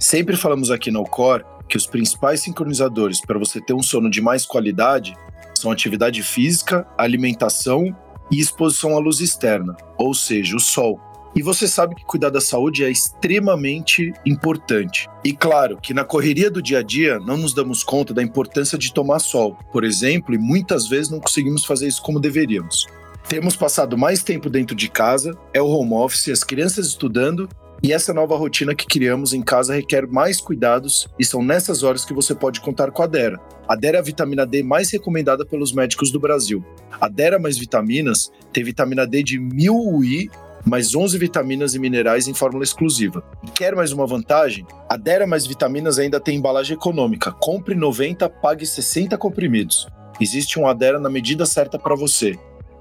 Sempre falamos aqui no Core que os principais sincronizadores para você ter um sono de mais qualidade são atividade física, alimentação e exposição à luz externa, ou seja, o sol. E você sabe que cuidar da saúde é extremamente importante. E claro que na correria do dia a dia não nos damos conta da importância de tomar sol, por exemplo, e muitas vezes não conseguimos fazer isso como deveríamos. Temos passado mais tempo dentro de casa, é o home office, as crianças estudando e essa nova rotina que criamos em casa requer mais cuidados e são nessas horas que você pode contar com a Dera. A Dera é a vitamina D mais recomendada pelos médicos do Brasil. A Dera mais vitaminas tem vitamina D de 1000 UI mais 11 vitaminas e minerais em fórmula exclusiva. E quer mais uma vantagem? A Dera mais vitaminas ainda tem embalagem econômica. Compre 90, pague 60 comprimidos. Existe um Adera na medida certa para você.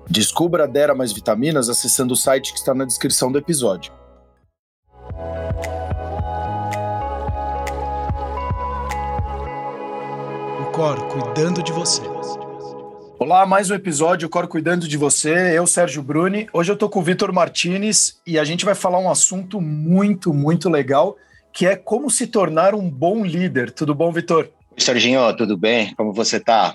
Descubra a Dera mais vitaminas acessando o site que está na descrição do episódio. Cor cuidando de você. Olá, mais um episódio o Cor cuidando de você. Eu, Sérgio Bruni. Hoje eu estou com o Vitor Martinez e a gente vai falar um assunto muito, muito legal, que é como se tornar um bom líder. Tudo bom, Vitor? Serginho, tudo bem? Como você está?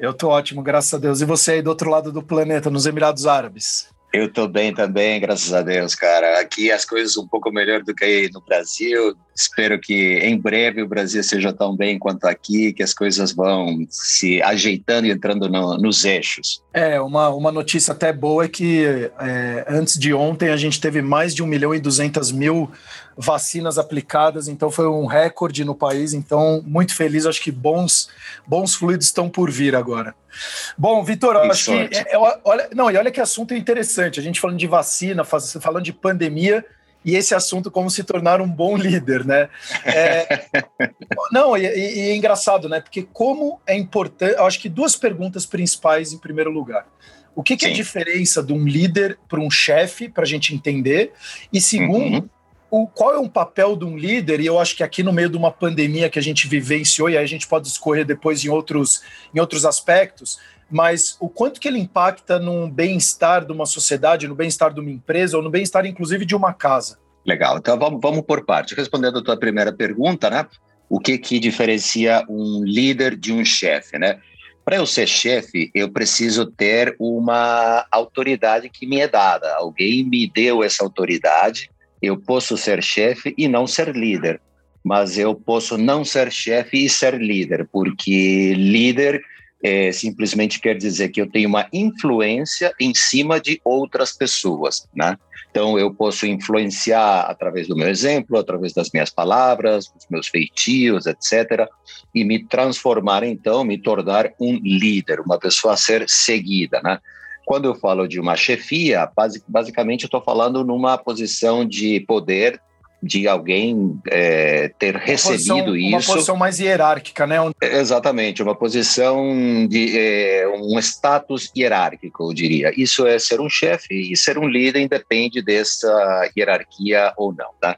Eu estou ótimo, graças a Deus. E você aí do outro lado do planeta, nos Emirados Árabes? Eu estou bem também, graças a Deus, cara. Aqui as coisas um pouco melhor do que aí no Brasil. Espero que em breve o Brasil seja tão bem quanto aqui, que as coisas vão se ajeitando e entrando no, nos eixos. É, uma, uma notícia até boa é que é, antes de ontem a gente teve mais de 1 milhão e 200 mil vacinas aplicadas, então foi um recorde no país. Então, muito feliz, acho que bons, bons fluidos estão por vir agora. Bom, Vitor, acho sorte. que. É, é, olha, não, e olha que assunto interessante. A gente falando de vacina, falando de pandemia, e esse assunto como se tornar um bom líder, né? É, não, e, e, é engraçado, né? Porque como é importante. Acho que duas perguntas principais em primeiro lugar. O que, que é a diferença de um líder para um chefe, para a gente entender? E segundo, uhum o, qual é o papel de um líder? E eu acho que aqui no meio de uma pandemia que a gente vivenciou, e aí a gente pode escorrer depois em outros, em outros aspectos, mas o quanto que ele impacta no bem-estar de uma sociedade, no bem-estar de uma empresa, ou no bem-estar, inclusive, de uma casa. Legal, então vamos, vamos por parte. Respondendo a tua primeira pergunta, né? O que que diferencia um líder de um chefe, né? Para eu ser chefe, eu preciso ter uma autoridade que me é dada. Alguém me deu essa autoridade eu posso ser chefe e não ser líder, mas eu posso não ser chefe e ser líder, porque líder é, simplesmente quer dizer que eu tenho uma influência em cima de outras pessoas, né? Então eu posso influenciar através do meu exemplo, através das minhas palavras, dos meus feitios, etc, e me transformar então, me tornar um líder, uma pessoa a ser seguida, né? Quando eu falo de uma chefia, basicamente eu estou falando numa posição de poder de alguém é, ter uma recebido posição, isso. Uma posição mais hierárquica, né? Exatamente, uma posição de é, um status hierárquico, eu diria. Isso é ser um chefe e ser um líder independe dessa hierarquia ou não, tá?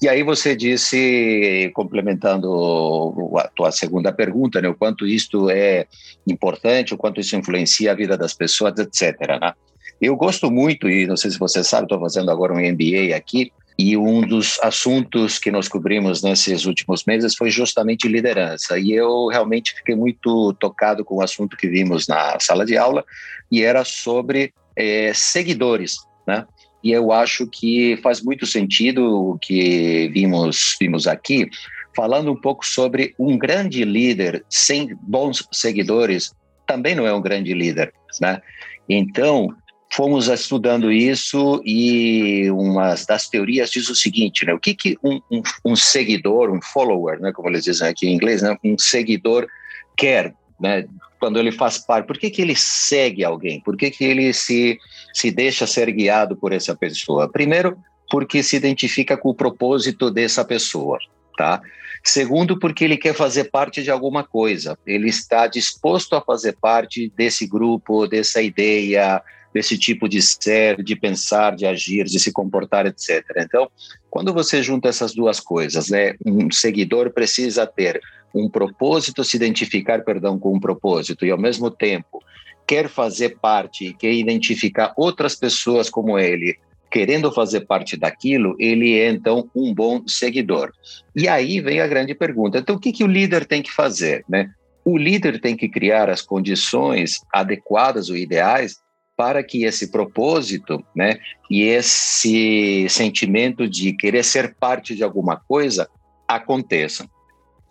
E aí você disse, complementando a tua segunda pergunta, né, o quanto isto é importante, o quanto isso influencia a vida das pessoas, etc. Né? Eu gosto muito, e não sei se você sabe, estou fazendo agora um MBA aqui, e um dos assuntos que nós cobrimos nesses últimos meses foi justamente liderança. E eu realmente fiquei muito tocado com o assunto que vimos na sala de aula, e era sobre é, seguidores. Né? E eu acho que faz muito sentido o que vimos, vimos aqui, falando um pouco sobre um grande líder sem bons seguidores também não é um grande líder, né? Então, fomos estudando isso e uma das teorias diz o seguinte, né? O que, que um, um, um seguidor, um follower, né? Como eles dizem aqui em inglês, né? Um seguidor quer, né? quando ele faz parte? Por que, que ele segue alguém? Por que, que ele se, se deixa ser guiado por essa pessoa? Primeiro, porque se identifica com o propósito dessa pessoa, tá? Segundo, porque ele quer fazer parte de alguma coisa. Ele está disposto a fazer parte desse grupo, dessa ideia, desse tipo de ser, de pensar, de agir, de se comportar, etc. Então, quando você junta essas duas coisas, né, um seguidor precisa ter um propósito, se identificar, perdão, com um propósito e ao mesmo tempo quer fazer parte, quer identificar outras pessoas como ele, querendo fazer parte daquilo, ele é então um bom seguidor. E aí vem a grande pergunta: então o que, que o líder tem que fazer? Né? O líder tem que criar as condições adequadas ou ideais para que esse propósito né, e esse sentimento de querer ser parte de alguma coisa aconteçam.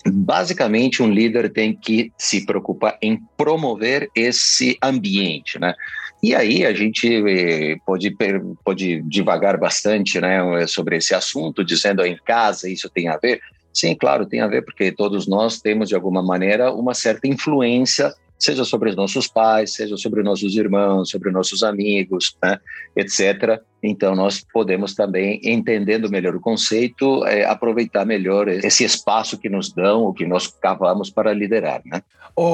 Basicamente, um líder tem que se preocupar em promover esse ambiente, né? E aí a gente eh, pode, pode divagar bastante né, sobre esse assunto, dizendo em casa isso tem a ver. Sim, claro, tem a ver, porque todos nós temos, de alguma maneira, uma certa influência seja sobre os nossos pais, seja sobre nossos irmãos, sobre nossos amigos, né, etc. Então, nós podemos também, entendendo melhor o conceito, é, aproveitar melhor esse espaço que nos dão, o que nós cavamos para liderar. Né?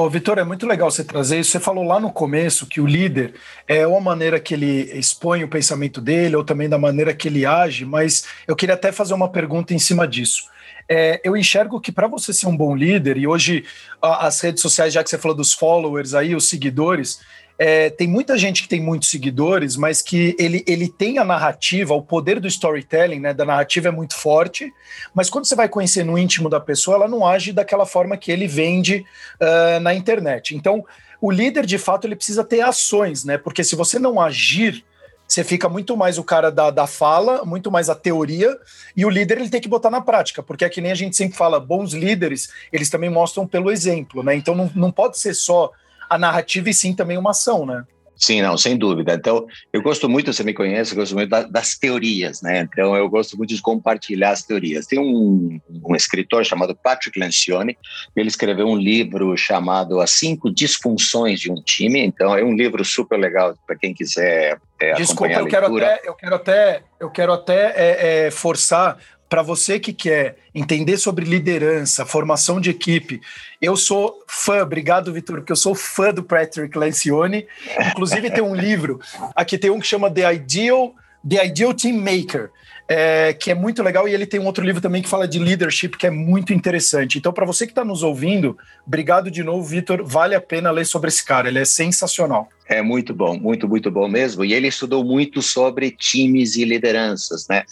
Vitor, é muito legal você trazer isso. Você falou lá no começo que o líder é uma maneira que ele expõe o pensamento dele, ou também da maneira que ele age, mas eu queria até fazer uma pergunta em cima disso é, eu enxergo que para você ser um bom líder, e hoje as redes sociais, já que você falou dos followers aí, os seguidores, é, tem muita gente que tem muitos seguidores, mas que ele, ele tem a narrativa, o poder do storytelling, né, da narrativa é muito forte, mas quando você vai conhecer no íntimo da pessoa, ela não age daquela forma que ele vende uh, na internet. Então, o líder, de fato, ele precisa ter ações, né? Porque se você não agir você fica muito mais o cara da, da fala, muito mais a teoria, e o líder ele tem que botar na prática, porque é que nem a gente sempre fala, bons líderes, eles também mostram pelo exemplo, né? Então não, não pode ser só a narrativa e sim também uma ação, né? Sim, não, sem dúvida. Então, eu gosto muito, você me conhece, eu gosto muito da, das teorias, né? Então, eu gosto muito de compartilhar as teorias. Tem um, um escritor chamado Patrick Lencioni, ele escreveu um livro chamado As Cinco Disfunções de um Time. Então, é um livro super legal para quem quiser é, Desculpa, eu quero até, eu quero até, eu quero até é, é, forçar para você que quer entender sobre liderança, formação de equipe, eu sou fã, obrigado, Vitor, porque eu sou fã do Patrick Lencioni. Inclusive, tem um livro, aqui tem um que chama The Ideal, The Ideal Team Maker. É, que é muito legal, e ele tem um outro livro também que fala de leadership, que é muito interessante. Então, para você que está nos ouvindo, obrigado de novo, Vitor. Vale a pena ler sobre esse cara, ele é sensacional. É muito bom, muito, muito bom mesmo. E ele estudou muito sobre times e lideranças, né?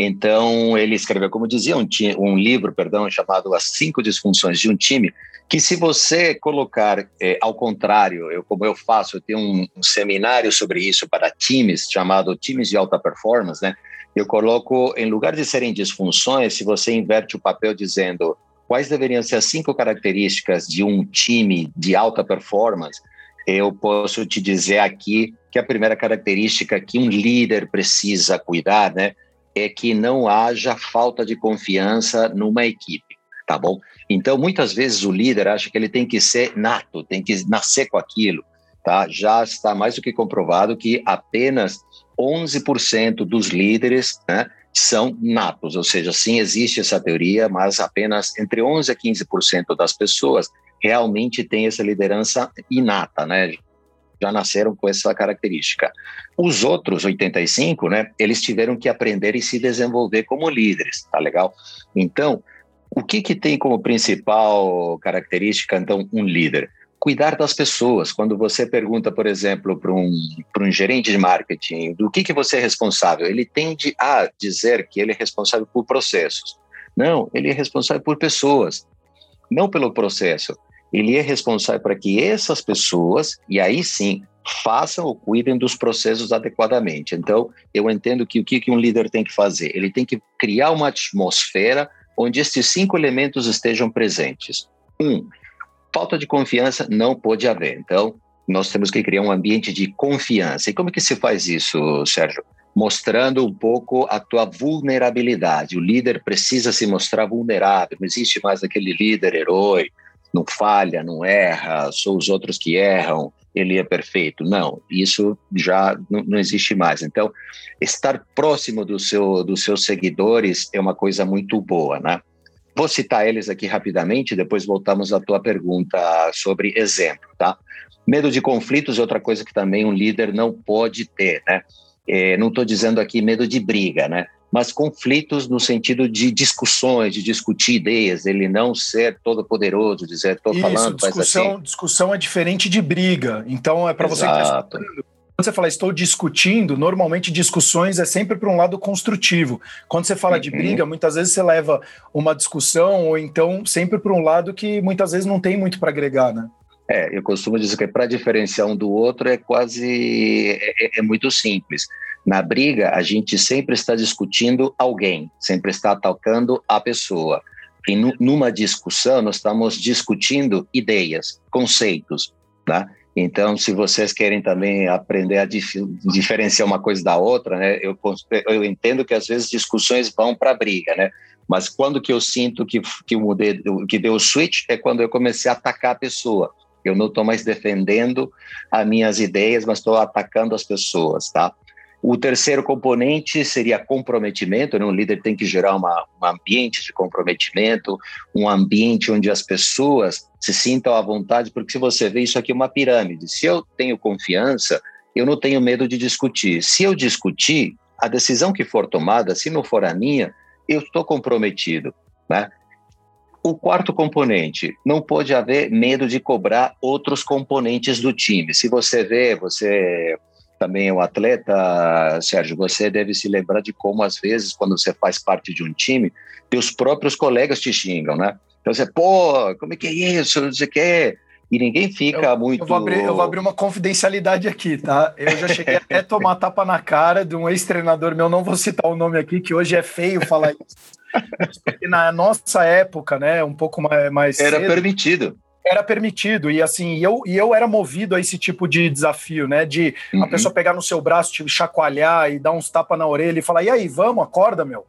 Então, ele escreveu, como dizia, um, um, livro, perdão, chamado As Cinco Disfunções de um Time, que se você colocar é, ao contrário, eu, como eu faço, eu tenho um, um, seminário sobre isso para times, chamado Times de Alta Performance, né? Eu coloco, em lugar de serem disfunções, se você inverte o papel dizendo quais deveriam ser as cinco características de um time de alta performance, eu posso te dizer aqui que a primeira característica que um líder precisa cuidar, né? É que não haja falta de confiança numa equipe, tá bom? Então, muitas vezes o líder acha que ele tem que ser nato, tem que nascer com aquilo, tá? Já está mais do que comprovado que apenas 11% dos líderes, né, são natos, ou seja, sim existe essa teoria, mas apenas entre 11 a 15% das pessoas realmente têm essa liderança inata, né? Já nasceram com essa característica. Os outros 85, né, eles tiveram que aprender e se desenvolver como líderes, tá legal? Então, o que que tem como principal característica, então, um líder? Cuidar das pessoas. Quando você pergunta, por exemplo, para um, um gerente de marketing, do que, que você é responsável, ele tende a dizer que ele é responsável por processos. Não, ele é responsável por pessoas, não pelo processo ele é responsável para que essas pessoas, e aí sim, façam ou cuidem dos processos adequadamente. Então, eu entendo que o que um líder tem que fazer? Ele tem que criar uma atmosfera onde esses cinco elementos estejam presentes. Um, falta de confiança não pode haver. Então, nós temos que criar um ambiente de confiança. E como que se faz isso, Sérgio? Mostrando um pouco a tua vulnerabilidade. O líder precisa se mostrar vulnerável. Não existe mais aquele líder herói, não falha, não erra, são os outros que erram, ele é perfeito. Não, isso já não, não existe mais. Então, estar próximo do seu, dos seus seguidores é uma coisa muito boa, né? Vou citar eles aqui rapidamente, depois voltamos à tua pergunta sobre exemplo, tá? Medo de conflitos é outra coisa que também um líder não pode ter, né? É, não estou dizendo aqui medo de briga, né? mas conflitos no sentido de discussões, de discutir ideias, ele não ser todo poderoso, dizer estou falando, discussão, mas assim... discussão é diferente de briga. Então é para você que está quando você fala estou discutindo, normalmente discussões é sempre para um lado construtivo. Quando você fala uhum. de briga, muitas vezes você leva uma discussão ou então sempre para um lado que muitas vezes não tem muito para agregar, né? É, eu costumo dizer que para diferenciar um do outro é quase é, é, é, muito simples. Na briga, a gente sempre está discutindo alguém, sempre está atacando a pessoa. E numa discussão, nós estamos discutindo ideias, conceitos, tá? Então, se vocês querem também aprender a dif diferenciar uma coisa da outra, né, eu, eu entendo que às vezes discussões vão para briga, né? Mas quando que eu sinto que, que, mudei, que deu o switch é quando eu comecei a atacar a pessoa. Eu não estou mais defendendo as minhas ideias, mas estou atacando as pessoas, tá? O terceiro componente seria comprometimento. Né? Um líder tem que gerar uma, um ambiente de comprometimento, um ambiente onde as pessoas se sintam à vontade, porque se você vê isso aqui é uma pirâmide. Se eu tenho confiança, eu não tenho medo de discutir. Se eu discutir, a decisão que for tomada, se não for a minha, eu estou comprometido. Né? O quarto componente, não pode haver medo de cobrar outros componentes do time. Se você vê, você também é um atleta, Sérgio, você deve se lembrar de como, às vezes, quando você faz parte de um time, teus próprios colegas te xingam, né? Então você, pô, como é que é isso? Não sei o quê. E ninguém fica eu, muito. Eu vou, abrir, eu vou, abrir, uma confidencialidade aqui, tá? Eu já cheguei até a tomar tapa na cara de um ex-treinador meu, não vou citar o nome aqui, que hoje é feio falar isso. Porque na nossa época, né, um pouco mais. mais Era cedo, permitido era permitido. E assim, eu, e eu era movido a esse tipo de desafio, né? De uhum. a pessoa pegar no seu braço, te chacoalhar e dar uns tapas na orelha e falar: e aí, vamos, acorda, meu.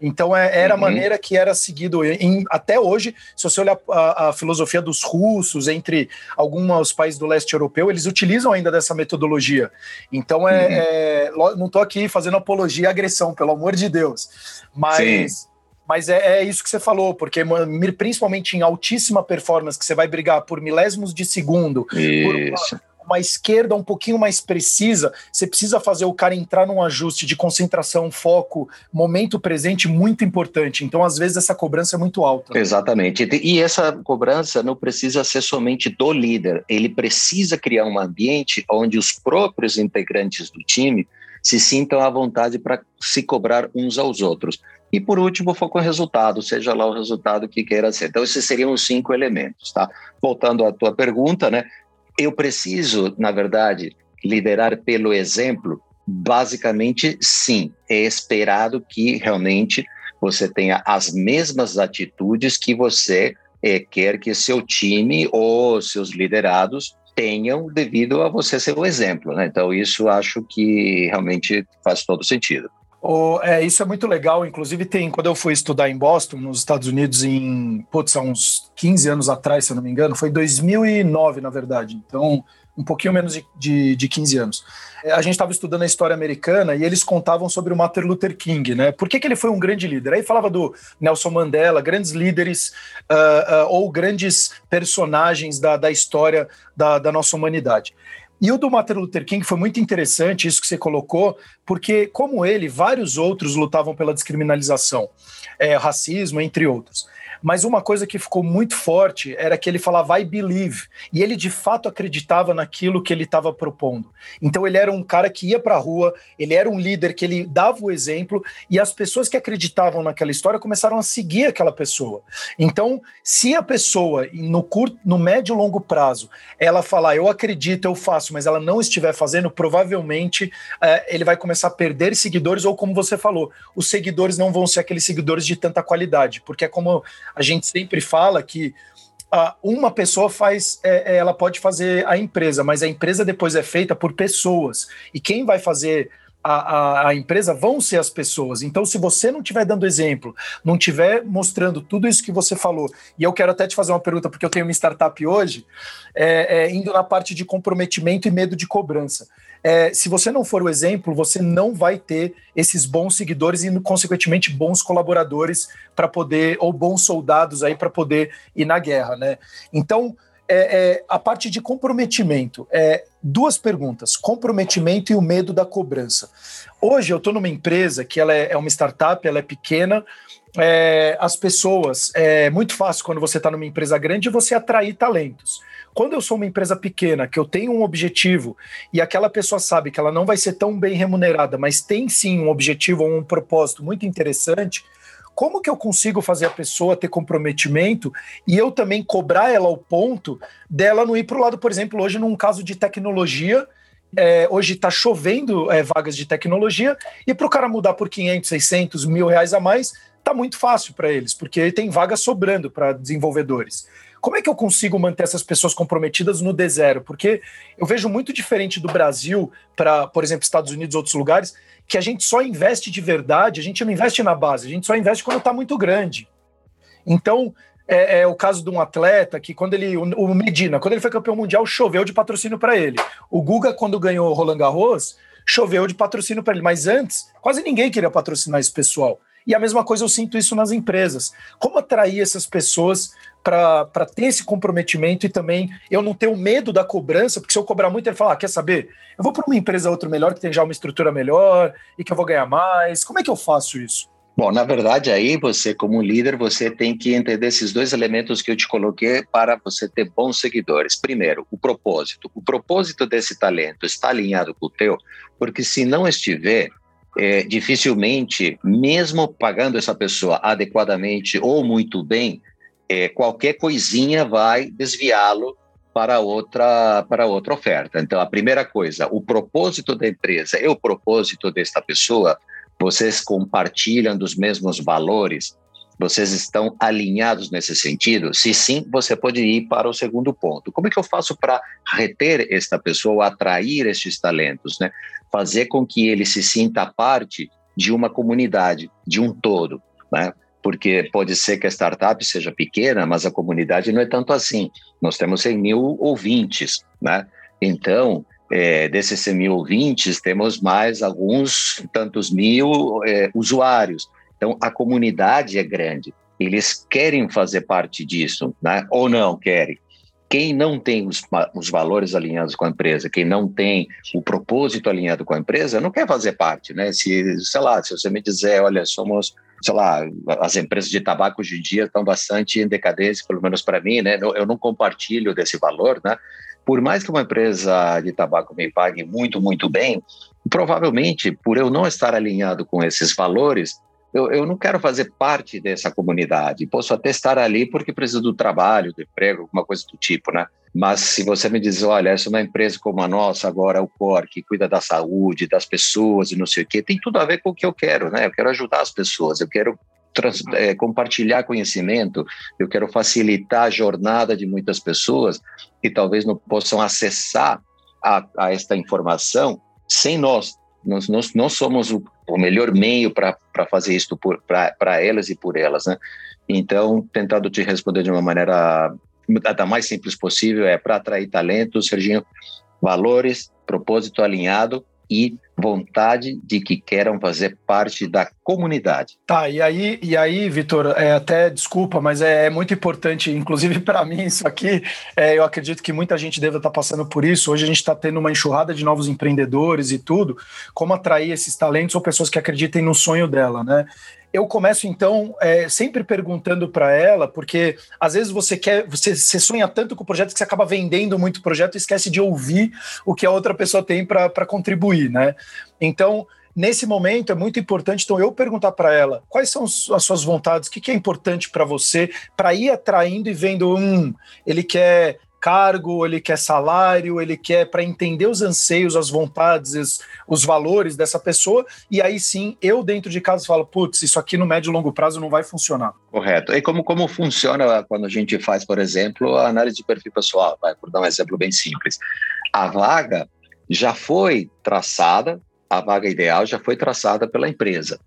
Então é, era uhum. a maneira que era seguido em, até hoje. Se você olhar a, a, filosofia dos russos entre alguns países do leste europeu, eles utilizam ainda dessa metodologia. Então é, uhum. é não estou aqui fazendo apologia à agressão, pelo amor de Deus, mas Sim. Mas é, é, isso que você falou, porque principalmente em altíssima performance, que você vai brigar por milésimos de segundo, isso. por uma, uma, esquerda um pouquinho mais precisa, você precisa fazer o cara entrar num ajuste de concentração, foco, momento presente muito importante. Então, às vezes, essa cobrança é muito alta. Exatamente. E essa cobrança não precisa ser somente do líder, ele precisa criar um ambiente onde os próprios integrantes do time se sintam à vontade para se cobrar uns aos outros. E por último, foco em resultado, seja lá o resultado que queira ser. Então, esses seriam os cinco elementos, tá? Voltando à tua pergunta, né? Eu preciso, na verdade, liderar pelo exemplo? Basicamente, sim. É esperado que realmente você tenha as mesmas atitudes que você é, quer que seu time ou seus liderados tenham devido a você ser o exemplo, né? Então, isso acho que realmente faz todo sentido. Oh, é, isso é muito legal. Inclusive, tem quando eu fui estudar em Boston, nos Estados Unidos, em putz, há uns 15 anos atrás, se eu não me engano, foi 2009, na verdade. Então, um pouquinho menos de, de, de 15 anos. É, a gente estava estudando a história americana e eles contavam sobre o Martin Luther King, né? Por que, que ele foi um grande líder? Aí falava do Nelson Mandela, grandes líderes uh, uh, ou grandes personagens da, da história da, da nossa humanidade. E o do Martin Luther King foi muito interessante, isso que você colocou, porque, como ele, vários outros lutavam pela descriminalização, é, racismo, entre outros mas uma coisa que ficou muito forte era que ele falava I believe, e ele de fato acreditava naquilo que ele estava propondo. Então ele era um cara que ia para a rua, ele era um líder que ele dava o exemplo, e as pessoas que acreditavam naquela história começaram a seguir aquela pessoa. Então, se a pessoa, no curto, no médio e longo prazo, ela falar eu acredito, eu faço, mas ela não estiver fazendo, provavelmente é, ele vai começar a perder seguidores, ou como você falou, os seguidores não vão ser aqueles seguidores de tanta qualidade, porque é como a gente sempre fala que uh, uma pessoa faz, é, é, ela pode fazer a empresa, mas a empresa depois é feita por pessoas. E quem vai fazer a, a, a, empresa vão ser as pessoas. Então, se você não estiver dando exemplo, não estiver mostrando tudo isso que você falou, e eu quero até te fazer uma pergunta, porque eu tenho uma startup hoje, é, é, indo na parte de comprometimento e medo de cobrança é, se você não for o exemplo, você não vai ter esses bons seguidores e, consequentemente, bons colaboradores para poder, ou bons soldados aí para poder ir na guerra, né? Então, é, é, a parte de comprometimento. É, duas perguntas: comprometimento e o medo da cobrança. Hoje eu estou numa empresa que ela é, é, uma startup, ela é pequena. É, as pessoas, é muito fácil quando você está numa empresa grande você atrair talentos. Quando eu sou uma empresa pequena, que eu tenho um objetivo e aquela pessoa sabe que ela não vai ser tão bem remunerada, mas tem sim um objetivo ou um propósito muito interessante, como que eu consigo fazer a pessoa ter comprometimento e eu também cobrar ela ao ponto dela não ir para o lado, por exemplo, hoje num caso de tecnologia, é, hoje está chovendo é, vagas de tecnologia e para o cara mudar por 500, 600, mil reais a mais, tá muito fácil para eles, porque tem vaga sobrando para desenvolvedores. Como é que eu consigo manter essas pessoas comprometidas no D0? Porque eu vejo muito diferente do Brasil para, por exemplo, Estados Unidos e outros lugares, que a gente só investe de verdade, a gente não investe na base, a gente só investe quando está muito grande. Então, é, é, o caso de um atleta que quando ele, o Medina, quando ele foi campeão mundial, choveu de patrocínio para ele. O Guga, quando ganhou o Roland Garros, choveu de patrocínio para ele. Mas antes, quase ninguém queria patrocinar esse pessoal. E a mesma coisa eu sinto isso nas empresas. Como atrair essas pessoas para ter esse comprometimento e também eu não ter o medo da cobrança, porque se eu cobrar muito, ele fala: ah, quer saber? Eu vou para uma empresa outra melhor, que tem já uma estrutura melhor e que eu vou ganhar mais. Como é que eu faço isso? Bom, na verdade, aí você, como líder, você tem que entender esses dois elementos que eu te coloquei para você ter bons seguidores. Primeiro, o propósito. O propósito desse talento está alinhado com o teu, porque se não estiver, é, dificilmente, mesmo pagando essa pessoa adequadamente ou muito bem, é, qualquer coisinha vai desviá-lo para outra para outra oferta. Então, a primeira coisa, o propósito da empresa e o propósito desta pessoa, vocês compartilham dos mesmos valores, vocês estão alinhados nesse sentido? Se sim, você pode ir para o segundo ponto. Como é que eu faço para reter esta pessoa, atrair estes talentos, né? Fazer com que ele se sinta parte de uma comunidade, de um todo, né? Porque pode ser que a startup seja pequena, mas a comunidade não é tanto assim. Nós temos 100 mil ouvintes, né? Então, é, desses 100 mil ouvintes, temos mais alguns tantos mil é, usuários. Então, a comunidade é grande, eles querem fazer parte disso, né? ou não querem. Quem não tem os, os valores alinhados com a empresa, quem não tem o propósito alinhado com a empresa, não quer fazer parte, né? Se, sei lá, se você me dizer, olha, somos, sei lá, as empresas de tabaco hoje em dia estão bastante em decadência, pelo menos para mim, né? Eu não compartilho desse valor, né? Por mais que uma empresa de tabaco me pague muito, muito bem, provavelmente, por eu não estar alinhado com esses valores, eu, eu não quero fazer parte dessa comunidade. Posso até estar ali porque preciso do trabalho, do emprego, alguma coisa do tipo, né? Mas se você me diz, olha, essa é uma empresa como a nossa, agora o COR, que cuida da saúde, das pessoas e não sei o quê, tem tudo a ver com o que eu quero, né? Eu quero ajudar as pessoas, eu quero trans, é, compartilhar conhecimento, eu quero facilitar a jornada de muitas pessoas que talvez não possam acessar a, a esta informação sem nós. Nós, nós, nós somos o, o melhor meio para fazer isso para elas e por elas, né? Então, tentando te responder de uma maneira da mais simples possível, é para atrair talento, Serginho, valores, propósito alinhado e vontade de que queiram fazer parte da comunidade. Tá, e aí, e aí Vitor, é, até desculpa, mas é, é muito importante, inclusive para mim, isso aqui. É, eu acredito que muita gente deve estar tá passando por isso. Hoje a gente está tendo uma enxurrada de novos empreendedores e tudo. Como atrair esses talentos ou pessoas que acreditem no sonho dela, né? Eu começo então é, sempre perguntando para ela, porque às vezes você quer, você, você, sonha tanto com o projeto que você acaba vendendo muito o projeto e esquece de ouvir o que a outra pessoa tem para contribuir, né? Então, nesse momento é muito importante então eu perguntar para ela quais são as suas vontades, o que, que é importante para você, para ir atraindo e vendo, um, ele quer cargo, ele quer salário, ele quer para entender os anseios, as vontades, os, valores dessa pessoa, e aí sim, eu dentro de casa falo, putz, isso aqui no médio e longo prazo não vai funcionar. Correto. E como, como funciona quando a gente faz, por exemplo, a análise de perfil pessoal, vai, por dar um exemplo bem simples. A vaga já foi traçada, a vaga ideal já foi traçada pela empresa.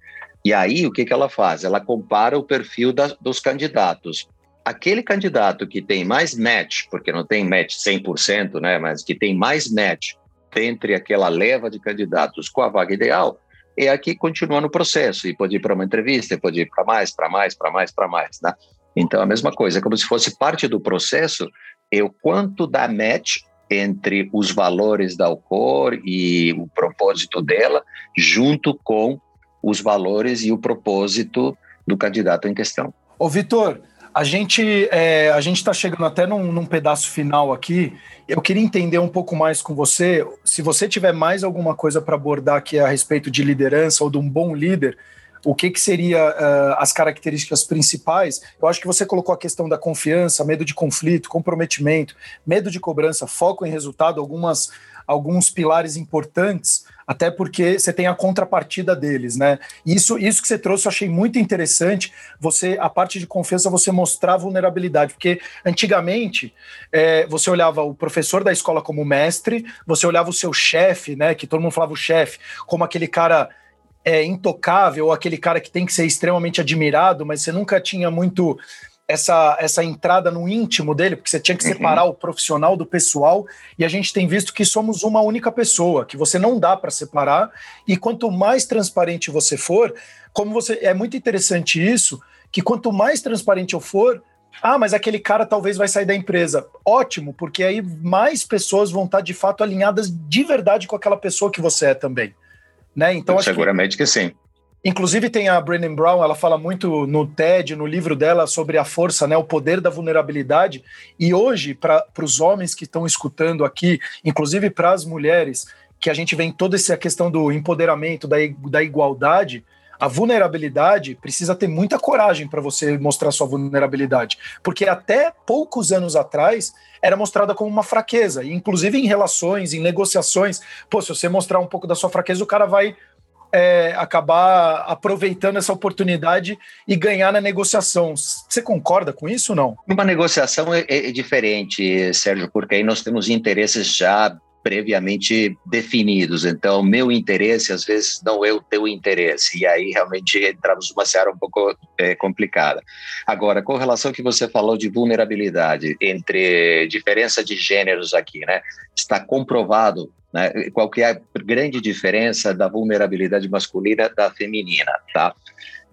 E aí, o que, que ela faz? Ela compara o perfil dos candidatos aquele candidato que tem mais match, porque não tem match 100%, né, mas que tem mais match entre aquela leva de candidatos com a vaga ideal, é a que continua no processo e pode ir para uma entrevista, pode ir para mais, para mais, para mais, para mais, né? Então, a mesma coisa, é como se fosse parte do processo, é o quanto dá match entre os valores da Alcor e o propósito dela, junto com os valores e o propósito do candidato em questão. Ô, Vitor, a gente é, a gente está chegando até num, num, pedaço final aqui. Eu queria entender um pouco mais com você. Se você tiver mais alguma coisa para abordar aqui a respeito de liderança ou de um bom líder, o que, que seria uh, as características principais? Eu acho que você colocou a questão da confiança, medo de conflito, comprometimento, medo de cobrança, foco em resultado, algumas, alguns pilares importantes, até porque você tem a contrapartida deles, né? Isso, isso que você trouxe eu achei muito interessante. Você, a parte de confiança, você mostrar vulnerabilidade, porque antigamente é, você olhava o professor da escola como mestre, você olhava o seu chefe, né? Que todo mundo falava o chefe, como aquele cara é, intocável, aquele cara que tem que ser extremamente admirado, mas você nunca tinha muito essa, essa entrada no íntimo dele, porque você tinha que uhum. separar o profissional do pessoal, e a gente tem visto que somos uma única pessoa, que você não dá para separar, e quanto mais transparente você for, como você. É muito interessante isso, que quanto mais transparente eu for, ah, mas aquele cara talvez vai sair da empresa. Ótimo, porque aí mais pessoas vão estar de fato alinhadas de verdade com aquela pessoa que você é também. Né? Então, Seguramente que, que sim. Inclusive tem a Brené Brown, ela fala muito no TED, no livro dela, sobre a força, né, o poder da vulnerabilidade. E hoje, para os homens que estão escutando aqui, inclusive para as mulheres, que a gente vem toda essa questão do empoderamento, da, da igualdade, a vulnerabilidade precisa ter muita coragem para você mostrar sua vulnerabilidade, porque até poucos anos atrás era mostrada como uma fraqueza, inclusive em relações, em negociações. Pô, se você mostrar um pouco da sua fraqueza, o cara vai é, acabar aproveitando essa oportunidade e ganhar na negociação. Você concorda com isso ou não? Uma negociação é, é diferente, Sérgio, porque aí nós temos interesses já previamente definidos. Então, meu interesse, às vezes, não é o teu interesse. E aí, realmente, entramos numa seara um pouco é, complicada. Agora, com relação ao que você falou de vulnerabilidade, entre diferença de gêneros aqui, né? Está comprovado né, qual que é a grande diferença da vulnerabilidade masculina da feminina, tá?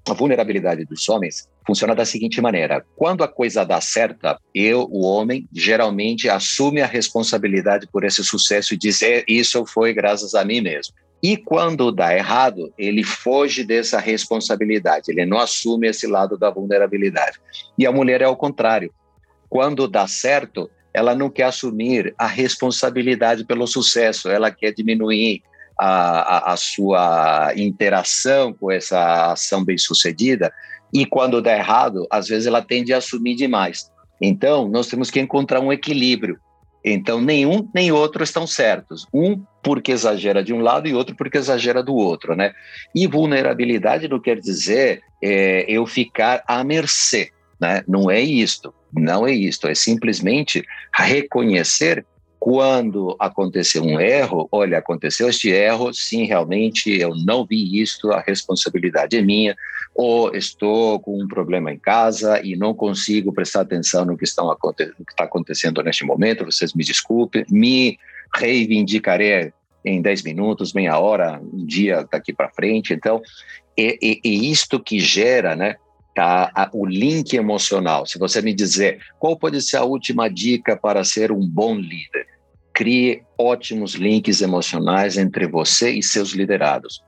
A vulnerabilidade dos homens funciona da seguinte maneira: quando a coisa dá certa, eu, o homem, geralmente assume a responsabilidade por esse sucesso e diz: é, isso foi graças a mim mesmo. E quando dá errado, ele foge dessa responsabilidade, ele não assume esse lado da vulnerabilidade. E a mulher é ao contrário. Quando dá certo, ela não quer assumir a responsabilidade pelo sucesso, ela quer diminuir a, a, sua interação com essa ação bem-sucedida e quando dá errado, às vezes ela tende a assumir demais. Então, nós temos que encontrar um equilíbrio. Então, nenhum nem outro estão certos. Um porque exagera de um lado e outro porque exagera do outro, né? E vulnerabilidade não quer dizer é, eu ficar à mercê, né? Não é isto, não é isto. É simplesmente reconhecer quando aconteceu um erro, olha, aconteceu este erro, sim, realmente eu não vi isto, a responsabilidade é minha, ou estou com um problema em casa e não consigo prestar atenção no que, está acontecendo neste momento, vocês me desculpem, me reivindicarei em 10 minutos, meia hora, um dia daqui para frente. Então, é, é, é, isto que gera né, a, o link emocional. Se você me dizer qual pode ser a última dica para ser um bom líder, crie ótimos links emocionais entre você e seus liderados.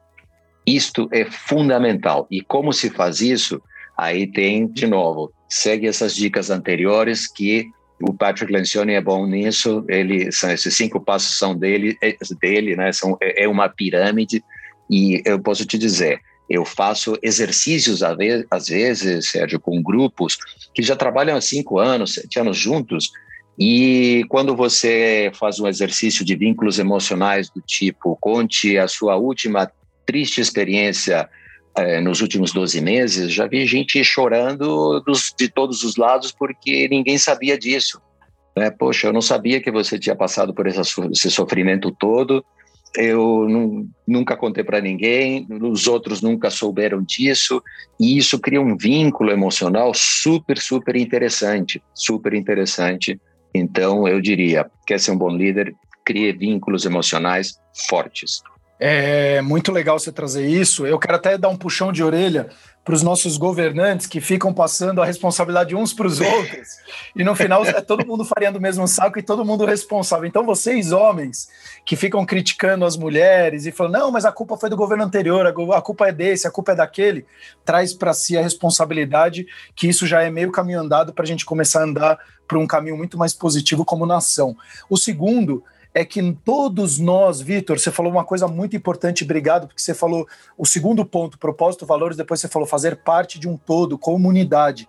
Isto é fundamental. E como se faz isso? Aí tem, de novo, segue essas dicas anteriores que o Patrick Lencioni é bom nisso. Ele, esses cinco passos são dele, é, dele né? São, é, é uma pirâmide. E eu posso te dizer, eu faço exercícios, às vezes, Sérgio, com grupos que já trabalham há cinco anos, sete anos juntos, e quando você faz um exercício de vínculos emocionais do tipo, conte a sua última triste experiência eh, nos últimos 12 meses, já vi gente chorando dos, de todos os lados porque ninguém sabia disso. Né? Poxa, eu não sabia que você tinha passado por esse sofrimento todo, eu não, nunca contei para ninguém, os outros nunca souberam disso, e isso cria um vínculo emocional super, super interessante, super interessante então, eu diria, quer ser um bom líder, crie vínculos emocionais fortes. É muito legal você trazer isso. Eu quero até dar um puxão de orelha para os nossos governantes que ficam passando a responsabilidade uns para os outros e no final é todo mundo farinha o mesmo saco e todo mundo responsável. Então vocês homens que ficam criticando as mulheres e falando não, mas a culpa foi do governo anterior, a culpa é desse, a culpa é daquele, traz para si a responsabilidade que isso já é meio caminho andado para a gente começar a andar para um caminho muito mais positivo como nação. O segundo é que todos nós, Vitor, você falou uma coisa muito importante, obrigado, porque você falou o segundo ponto, propósito, valores, depois você falou fazer parte de um todo, comunidade.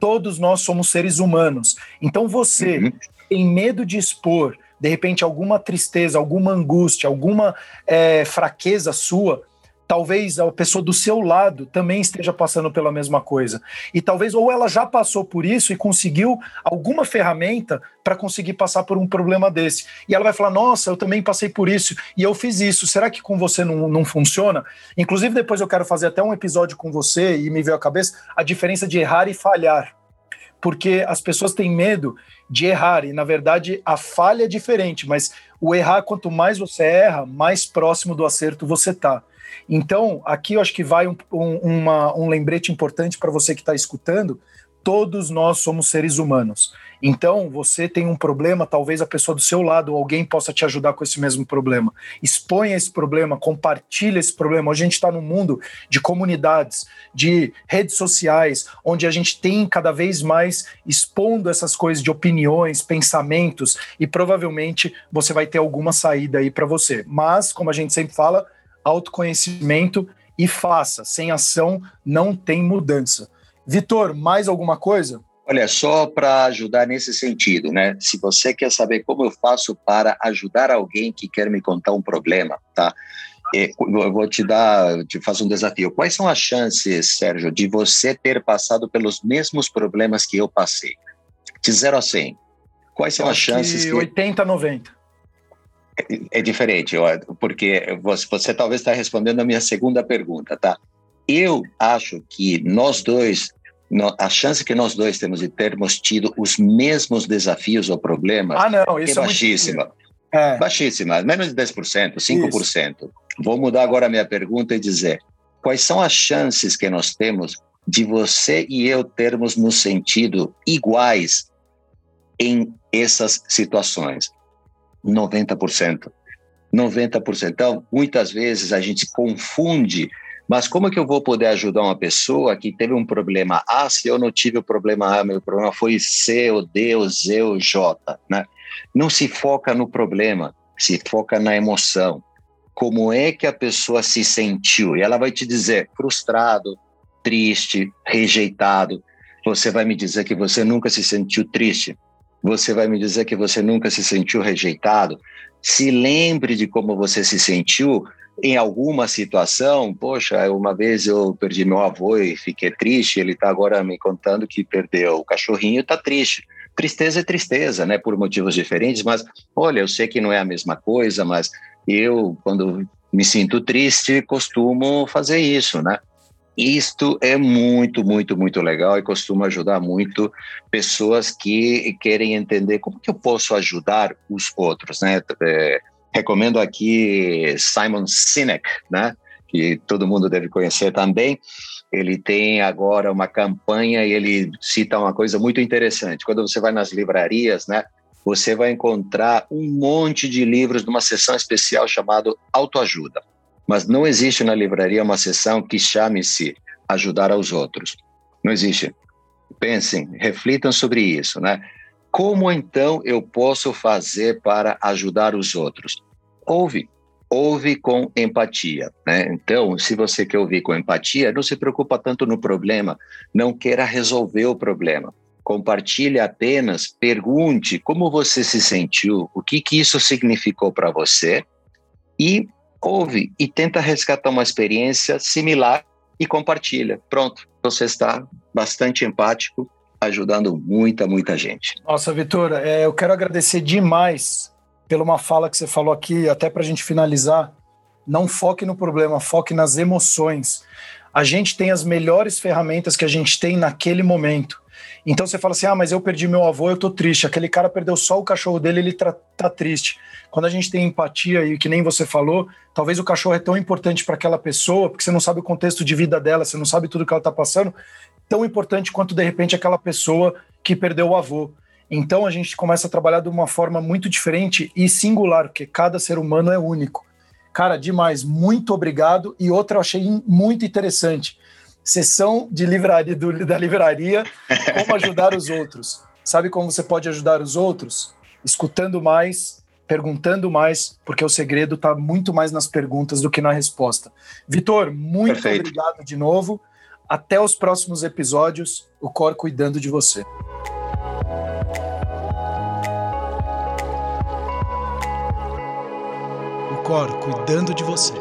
Todos nós somos seres humanos. Então você uhum. tem medo de expor, de repente, alguma tristeza, alguma angústia, alguma é, fraqueza sua, talvez a pessoa do seu lado também esteja passando pela mesma coisa. E talvez ou ela já passou por isso e conseguiu alguma ferramenta para conseguir passar por um problema desse. E ela vai falar: Nossa, eu também passei por isso e eu fiz isso. Será que com você não, não funciona? Inclusive, depois eu quero fazer até um episódio com você e me veio à cabeça a diferença de errar e falhar. Porque as pessoas têm medo de errar, e na verdade a falha é diferente, mas o errar, quanto mais você erra, mais próximo do acerto você está. Então, aqui eu acho que vai um, um, uma, um lembrete importante para você que está escutando. Todos nós somos seres humanos. Então, você tem um problema, talvez a pessoa do seu lado ou alguém possa te ajudar com esse mesmo problema. Exponha esse problema, compartilhe esse problema. Hoje a gente está num mundo de comunidades, de redes sociais, onde a gente tem cada vez mais expondo essas coisas de opiniões, pensamentos, e provavelmente você vai ter alguma saída aí para você. Mas, como a gente sempre fala, autoconhecimento e faça. Sem ação não tem mudança. Vitor, mais alguma coisa? Olha, só para ajudar nesse sentido, né? Se você quer saber como eu faço para ajudar alguém que quer me contar um problema, tá? É, eu vou te dar, te faço um desafio. Quais são as chances, Sérgio, de você ter passado pelos mesmos problemas que eu passei? De 0 a 100. Quais são as chances? Que 80 a 90 é diferente, porque você, você talvez está respondendo a minha segunda pergunta, tá? Eu acho que nós dois, a chance que nós dois temos de termos tido os mesmos desafios ou problemas ah, não, é baixíssima. É. Baixíssima, menos de 10%, 5%. Isso. Vou mudar agora a minha pergunta e dizer: quais são as chances que nós temos de você e eu termos nos sentido iguais em essas situações? 90%. 90%. Então, muitas vezes a gente confunde, mas como é que eu vou poder ajudar uma pessoa que teve um problema A se eu não tive o problema A, meu problema foi C, ou D, ou Z, ou J, né? Não se foca no problema, se foca na emoção. Como é que a pessoa se sentiu? E ela vai te dizer frustrado, triste, rejeitado. Você vai me dizer que você nunca se sentiu triste. Você vai me dizer que você nunca se sentiu rejeitado? Se lembre de como você se sentiu em alguma situação. Poxa, uma vez eu perdi meu avô e fiquei triste. Ele está agora me contando que perdeu o cachorrinho e está triste. Tristeza é tristeza, né? Por motivos diferentes, mas olha, eu sei que não é a mesma coisa, mas eu, quando me sinto triste, costumo fazer isso, né? Isto é muito, muito, muito legal e costuma ajudar muito pessoas que querem entender como que eu posso ajudar os outros, né? É, recomendo aqui Simon Sinek, né? Que todo mundo deve conhecer também. Ele tem agora uma campanha e ele cita uma coisa muito interessante. Quando você vai nas livrarias, né? Você vai encontrar um monte de livros numa sessão especial chamado Autoajuda mas não existe na livraria uma seção que chame-se ajudar aos outros. Não existe. Pensem, reflitam sobre isso, né? Como então eu posso fazer para ajudar os outros? Ouve, ouve com empatia, né? Então, se você quer ouvir com empatia, não se preocupa tanto no problema, não queira resolver o problema. Compartilhe apenas, pergunte como você se sentiu, o que que isso significou para você e ouve e tenta resgatar uma experiência similar e compartilha. Pronto, você está bastante empático, ajudando muita, muita gente. Nossa, Vitor, é, eu quero agradecer demais pela uma fala que você falou aqui, até para a gente finalizar. Não foque no problema, foque nas emoções. A gente tem as melhores ferramentas que a gente tem naquele momento. Então você fala assim: ah, mas eu perdi meu avô, eu tô triste. Aquele cara perdeu só o cachorro dele, ele tá, tá triste. Quando a gente tem empatia, e que nem você falou, talvez o cachorro é tão importante para aquela pessoa, porque você não sabe o contexto de vida dela, você não sabe tudo que ela tá passando, tão importante quanto de repente aquela pessoa que perdeu o avô. Então a gente começa a trabalhar de uma forma muito diferente e singular, porque cada ser humano é único. Cara, demais. Muito obrigado. E outra eu achei muito interessante. Sessão de livraria do, da livraria, como ajudar os outros. Sabe como você pode ajudar os outros? Escutando mais, perguntando mais, porque o segredo está muito mais nas perguntas do que na resposta. Vitor, muito Perfeito. obrigado de novo. Até os próximos episódios. O Cor cuidando de você. Cor cuidando de você.